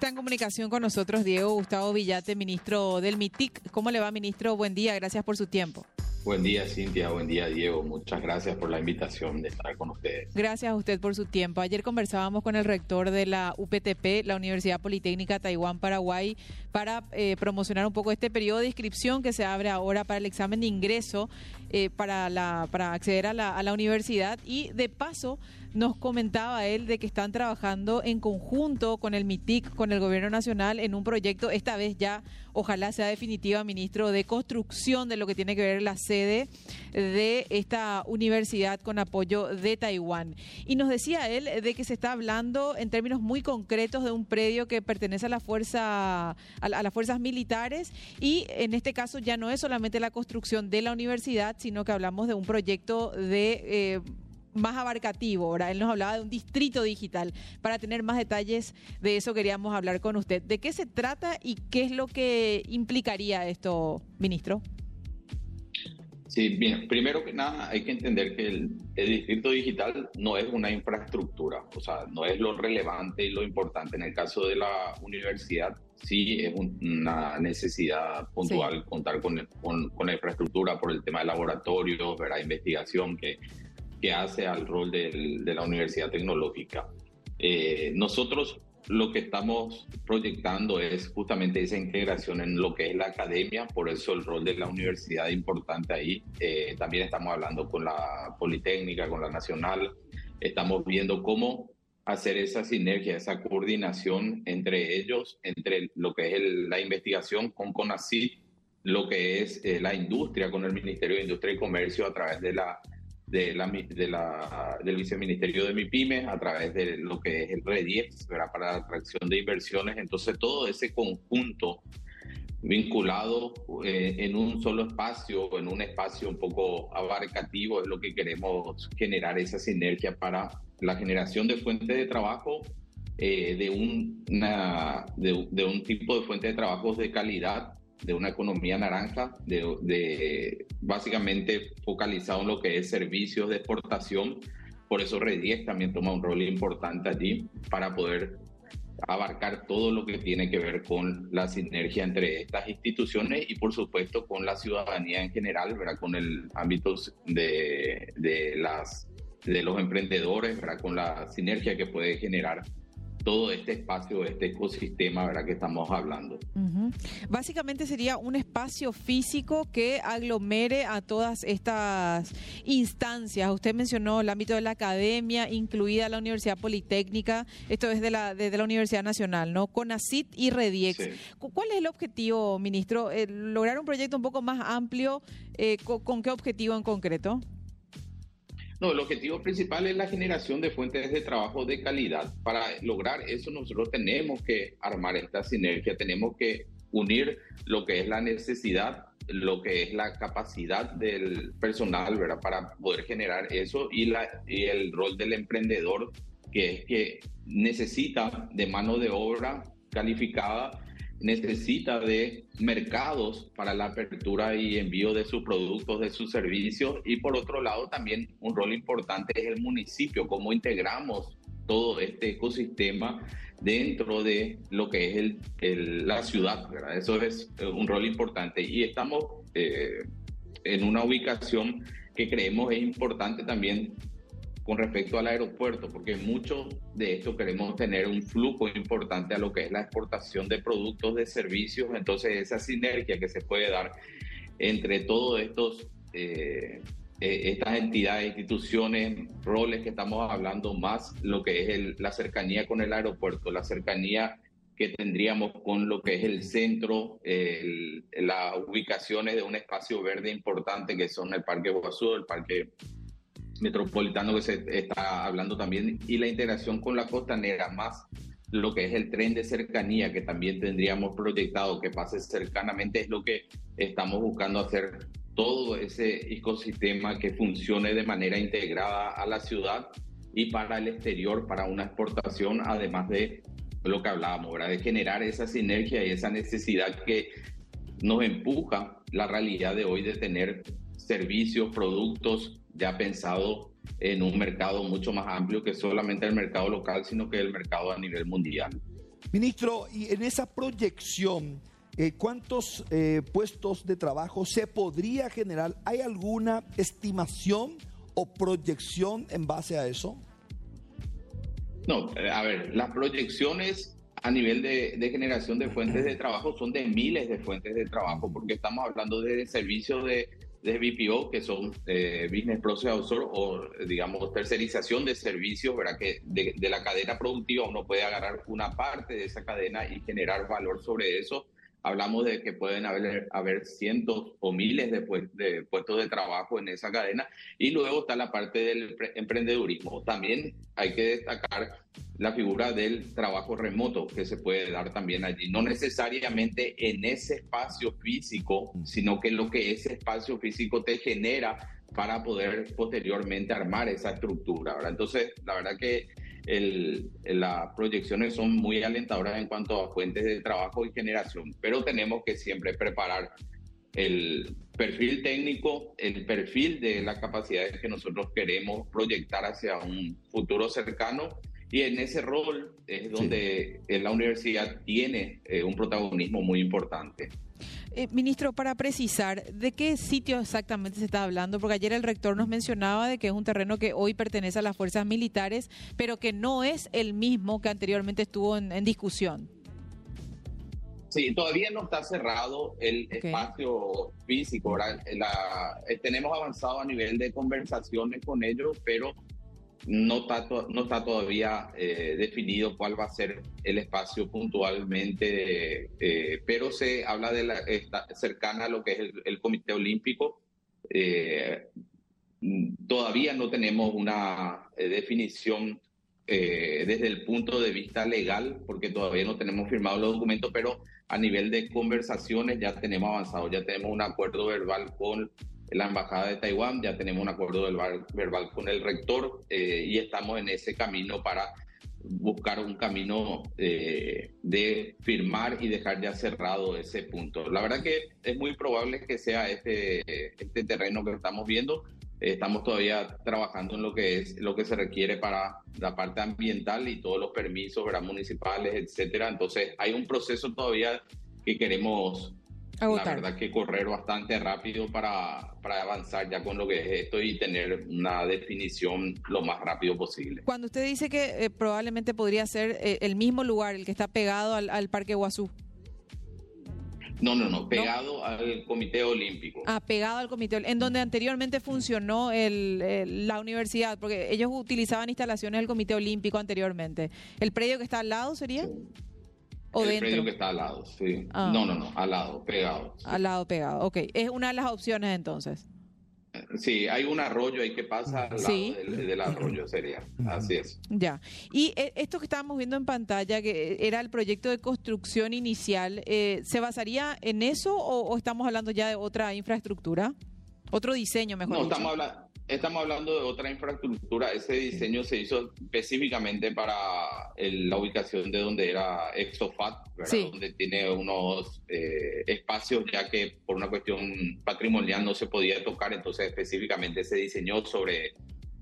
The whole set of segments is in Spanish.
Está en comunicación con nosotros Diego Gustavo Villate, ministro del MITIC. ¿Cómo le va, ministro? Buen día, gracias por su tiempo. Buen día, Cintia. Buen día, Diego. Muchas gracias por la invitación de estar con ustedes. Gracias a usted por su tiempo. Ayer conversábamos con el rector de la UPTP, la Universidad Politécnica Taiwán, Paraguay, para eh, promocionar un poco este periodo de inscripción que se abre ahora para el examen de ingreso eh, para, la, para acceder a la, a la universidad. Y de paso, nos comentaba él de que están trabajando en conjunto con el MITIC, con el Gobierno Nacional, en un proyecto, esta vez ya, ojalá sea definitiva, ministro, de construcción de lo que tiene que ver la sede de esta universidad con apoyo de Taiwán. Y nos decía él de que se está hablando en términos muy concretos de un predio que pertenece a la fuerza, a, las fuerzas militares y en este caso ya no es solamente la construcción de la universidad, sino que hablamos de un proyecto de eh, más abarcativo. Ahora, él nos hablaba de un distrito digital. Para tener más detalles de eso queríamos hablar con usted. ¿De qué se trata y qué es lo que implicaría esto, ministro? Sí, bien, primero que nada hay que entender que el, distrito digital no es una infraestructura, o sea, no es lo relevante y lo importante. En el caso de la universidad, sí es una necesidad puntual contar con, con, la infraestructura por el tema de laboratorios, ¿verdad? investigación, que que hace al rol de la Universidad Tecnológica. Eh, nosotros lo que estamos proyectando es justamente esa integración en lo que es la academia, por eso el rol de la universidad es importante ahí. Eh, también estamos hablando con la Politécnica, con la Nacional, estamos viendo cómo hacer esa sinergia, esa coordinación entre ellos, entre lo que es la investigación con CONACYT, lo que es eh, la industria con el Ministerio de Industria y Comercio a través de la de la, de la, del viceministerio de MIPYME a través de lo que es el REDIEX para la atracción de inversiones. Entonces, todo ese conjunto vinculado eh, en un solo espacio, en un espacio un poco abarcativo, es lo que queremos generar esa sinergia para la generación de fuentes de trabajo, eh, de, una, de, de un tipo de fuentes de trabajo de calidad de una economía naranja, de, básicamente focalizado en lo que es servicios de exportación. Por eso Red también toma un rol importante allí para poder abarcar todo lo que tiene que ver con la sinergia entre estas instituciones y por supuesto con la ciudadanía en general, con el ámbito de, de, las, de los emprendedores, con la sinergia que puede generar todo este espacio, este ecosistema ¿verdad? que estamos hablando. Básicamente sería un espacio físico que aglomere a todas estas instancias. Usted mencionó el ámbito de la academia, incluida la Universidad Politécnica, esto es de la, de, la Universidad Nacional, ¿no? CONACIT y REDIEX. ¿Cuál es el objetivo, ministro? Eh, ¿Lograr un proyecto un poco más amplio? Eh, ¿Con qué objetivo en concreto? No, el objetivo principal es la generación de fuentes de trabajo de calidad. Para lograr eso nosotros tenemos que armar esta sinergia, tenemos que unir lo que es la necesidad, lo que es la capacidad del personal, ¿verdad? Para poder generar eso y, la, y el rol del emprendedor, que es que necesita de mano de obra calificada necesita de mercados para la apertura y envío de sus productos, de sus servicios y por otro lado también un rol importante es el municipio, cómo integramos todo este ecosistema dentro de lo que es el, la ciudad, ¿verdad? Eso es eh, un rol importante y estamos eh, en una ubicación que creemos es importante también con respecto al aeropuerto, porque mucho de esto queremos tener un flujo importante a lo que es la exportación de productos, de servicios, entonces esa sinergia que se puede dar entre todos estos... Eh, eh, estas entidades, instituciones, roles que estamos hablando, más lo que es la cercanía con el aeropuerto, la cercanía que tendríamos con lo que es el centro, las ubicaciones de un espacio verde importante que son el Parque Guazú, el Parque metropolitano que se está hablando también y la integración con la costanera, más lo que es el tren de cercanía que también tendríamos proyectado que pase cercanamente, es lo que estamos buscando hacer todo ese ecosistema que funcione de manera integrada a la ciudad y para el exterior, para una exportación, además de lo que hablábamos, ¿verdad? de generar esa sinergia y esa necesidad que nos empuja la realidad de hoy de tener servicios, productos ya pensado en un mercado mucho más amplio que solamente el mercado local, sino que el mercado a nivel mundial. Ministro, y en esa proyección, eh, ¿cuántos eh, puestos de trabajo se podría generar? ¿Hay alguna estimación o proyección en base a eso? No, eh, a ver, las proyecciones a nivel de, generación de fuentes de trabajo son de miles de fuentes de trabajo, porque estamos hablando de servicios de, de BPO, que son eh, Business Process Outsource o, digamos, tercerización de servicios, ¿verdad? Que de, de, la cadena productiva uno puede agarrar una parte de esa cadena y generar valor sobre eso hablamos de que pueden haber, haber cientos o miles de, de, puestos de trabajo en esa cadena. Y luego está la parte del emprendedurismo. También hay que destacar la figura del trabajo remoto que se puede dar también allí. No necesariamente en ese espacio físico, sino que lo que ese espacio físico te genera para poder posteriormente armar esa estructura. Entonces, la verdad que el, las proyecciones son muy alentadoras en cuanto a fuentes de trabajo y generación, pero tenemos que siempre preparar el perfil técnico, el perfil de las capacidades que nosotros queremos proyectar hacia un futuro cercano y en ese rol es donde la universidad tiene eh, un protagonismo muy importante. Eh, ministro, para precisar, ¿de qué sitio exactamente se está hablando? Porque ayer el rector nos mencionaba de que es un terreno que hoy pertenece a las fuerzas militares, pero que no es el mismo que anteriormente estuvo en, discusión. Sí, todavía no está cerrado el espacio físico. Eh, tenemos avanzado a nivel de conversaciones con ellos, pero no está, no está todavía eh, definido cuál va a ser el espacio puntualmente, eh, pero se habla de la está cercana a lo que es el, Comité Olímpico. Eh, todavía no tenemos una definición desde el punto de vista legal, porque todavía no tenemos firmado los documentos, pero a nivel de conversaciones ya tenemos avanzado, ya tenemos un acuerdo verbal con la Embajada de Taiwán, ya tenemos un acuerdo verbal con el rector eh, y estamos en ese camino para buscar un camino eh, de firmar y dejar ya cerrado ese punto. La verdad que es muy probable que sea este, este terreno que estamos viendo. Estamos todavía trabajando en lo que es lo que se requiere para la parte ambiental y todos los permisos municipales, etcétera. Entonces hay un proceso todavía que queremos la verdad que correr bastante rápido para, para avanzar ya con lo que es esto y tener una definición lo más rápido posible. Cuando usted dice que eh, probablemente podría ser eh, el mismo lugar, el que está pegado al, Parque Guazú. No, no, no, pegado al Comité Olímpico. Ah, pegado al Comité En donde anteriormente funcionó el, la universidad, porque ellos utilizaban instalaciones del Comité Olímpico anteriormente. ¿El predio que está al lado sería? ¿O el predio que está al lado, sí. Ah. No, no, no, al lado, pegado. Al lado, pegado, ok. Es una de las opciones entonces. Sí, hay un arroyo ahí que pasa al lado del, arroyo, sería. Así es. Ya. Y eh, esto que estábamos viendo en pantalla, que era el proyecto de construcción inicial, eh, ¿se basaría en eso o, estamos hablando ya de otra infraestructura? Otro diseño, mejor no, Estamos hablando Estamos hablando de otra infraestructura. Ese diseño se hizo específicamente para la ubicación de donde era Exofat, donde tiene unos eh, espacios ya que por una cuestión patrimonial no se podía tocar, entonces específicamente se diseñó sobre,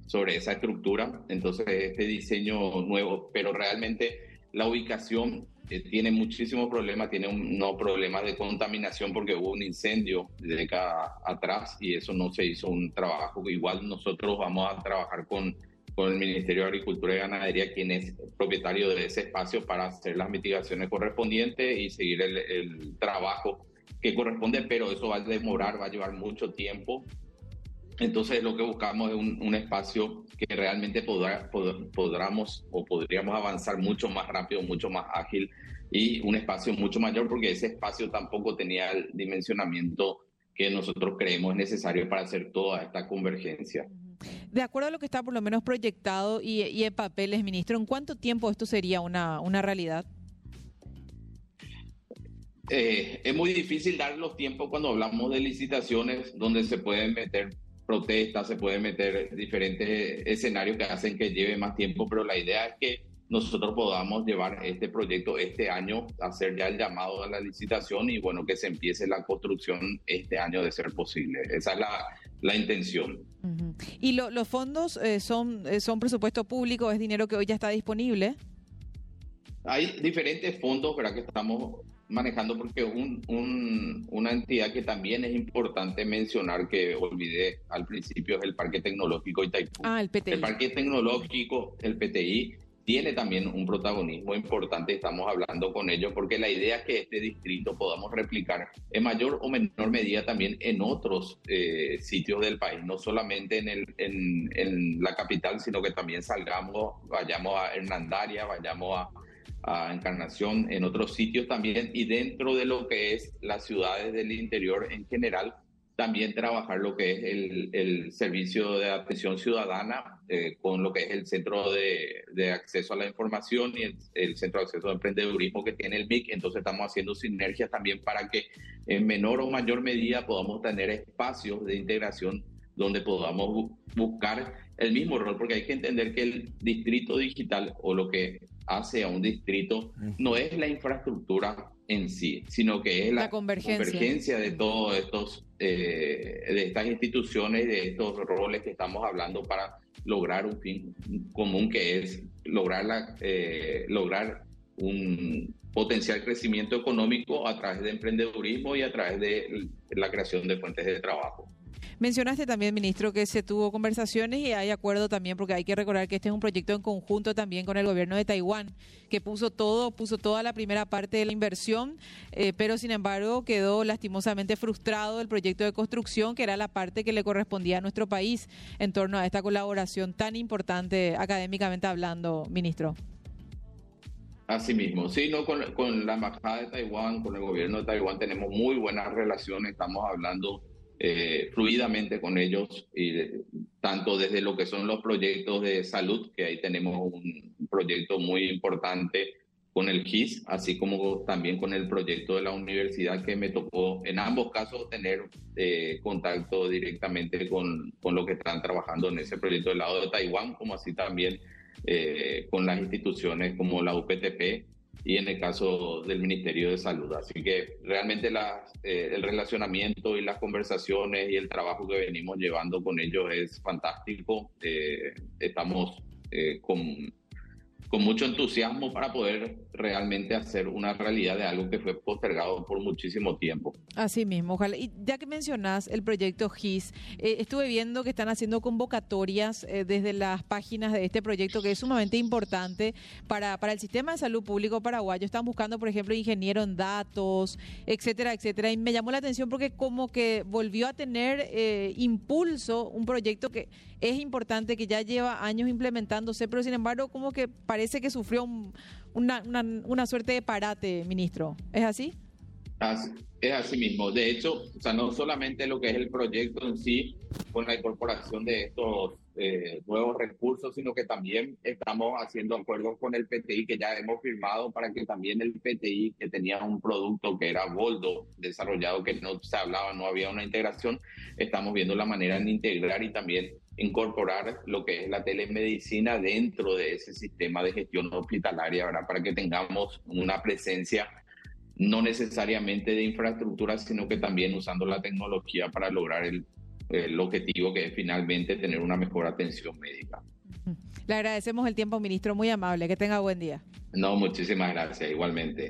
sobre esa estructura. Entonces este diseño nuevo, pero realmente la ubicación tiene muchísimos problemas, tiene unos problemas de contaminación porque hubo un incendio de década atrás y eso no se hizo un trabajo. Igual nosotros vamos a trabajar con, con el Ministerio de Agricultura y Ganadería, quien es propietario de ese espacio, para hacer las mitigaciones correspondientes y seguir el trabajo que corresponde, pero eso va a demorar, va a llevar mucho tiempo entonces lo que buscamos es un, espacio que realmente podrá, podamos o podríamos avanzar mucho más rápido, mucho más ágil y un espacio mucho mayor porque ese espacio tampoco tenía el dimensionamiento que nosotros creemos necesario para hacer toda esta convergencia. De acuerdo a lo que está por lo menos proyectado y, en papeles, ministro, ¿en cuánto tiempo esto sería una, una realidad? Eh, es muy difícil dar los tiempos cuando hablamos de licitaciones donde se pueden meter protestas, se pueden meter diferentes escenarios que hacen que lleve más tiempo, pero la idea es que nosotros podamos llevar este proyecto este año, hacer ya el llamado a la licitación y bueno, que se empiece la construcción este año de ser posible. Esa es la, la intención. ¿Y los fondos eh, son, eh, son presupuesto público, es dinero que hoy ya está disponible? hay diferentes fondos ¿verdad? que estamos manejando porque un, una entidad que también es importante mencionar que olvidé al principio es el Parque Tecnológico Itaipú. Ah, el PTI. El Parque Tecnológico, el PTI, tiene también un protagonismo importante, estamos hablando con ellos, porque la idea es que este distrito podamos replicar en mayor o menor medida también en otros eh, sitios del país, no solamente en, el, en, en la capital, sino que también salgamos, vayamos a Hernandaria, vayamos a a Encarnación, en otros sitios también, y dentro de lo que es las ciudades del interior en general, también trabajar lo que es el, el servicio de atención ciudadana eh, con lo que es el centro de, de, acceso a la información y el, el, centro de acceso a emprendedurismo que tiene el MIC. Entonces estamos haciendo sinergias también para que en menor o mayor medida podamos tener espacios de integración donde podamos buscar el mismo rol, porque hay que entender que el distrito digital o lo que hace a un distrito no es la infraestructura en sí, sino que es la, convergencia. de todos estos, eh, de estas instituciones, de estos roles que estamos hablando para lograr un fin común que es lograr, la, eh, lograr un potencial crecimiento económico a través de emprendedurismo y a través de la creación de fuentes de trabajo. Mencionaste también, ministro, que se tuvo conversaciones y hay acuerdo también, porque hay que recordar que este es un proyecto en conjunto también con el gobierno de Taiwán, que puso todo, puso toda la primera parte de la inversión, eh, pero sin embargo quedó lastimosamente frustrado el proyecto de construcción, que era la parte que le correspondía a nuestro país en torno a esta colaboración tan importante académicamente hablando, ministro. Así mismo, sí, con, con la embajada de Taiwán, con el gobierno de Taiwán tenemos muy buenas relaciones, estamos hablando eh, fluidamente con ellos, y tanto desde lo que son los proyectos de salud, que ahí tenemos un proyecto muy importante con el GIS, así como también con el proyecto de la universidad que me tocó en ambos casos tener eh, contacto directamente con, con lo que están trabajando en ese proyecto del lado de Taiwán, como así también eh, con las instituciones como la UPTP y en el caso del Ministerio de Salud. Así que realmente eh, el relacionamiento y las conversaciones y el trabajo que venimos llevando con ellos es fantástico. Eh, estamos eh, con con mucho entusiasmo para poder realmente hacer una realidad de algo que fue postergado por muchísimo tiempo. Así mismo, ojalá. Y ya que mencionas el proyecto GIS, eh, estuve viendo que están haciendo convocatorias eh, desde las páginas de este proyecto que es sumamente importante para, para el sistema de salud público paraguayo. Están buscando, por ejemplo, ingeniero en datos, etcétera, etcétera. Y me llamó la atención porque como que volvió a tener eh, impulso un proyecto que es importante, que ya lleva años implementándose, pero sin embargo como que parece que sufrió una, una, suerte de parate, ministro. ¿Es así? Es así mismo. De hecho, o sea, no solamente lo que es el proyecto en sí, con la incorporación de estos eh, nuevos recursos, sino que también estamos haciendo acuerdos con el PTI que ya hemos firmado para que también el PTI, que tenía un producto que era Boldo desarrollado, que no se hablaba, no había una integración, estamos viendo la manera de integrar y también incorporar lo que es la telemedicina dentro de ese sistema de gestión hospitalaria, ¿verdad? Para que tengamos una presencia no necesariamente de infraestructura, sino que también usando la tecnología para lograr el, el objetivo que es finalmente tener una mejor atención médica. Le agradecemos el tiempo, ministro, muy amable. Que tenga buen día. No, muchísimas gracias, igualmente.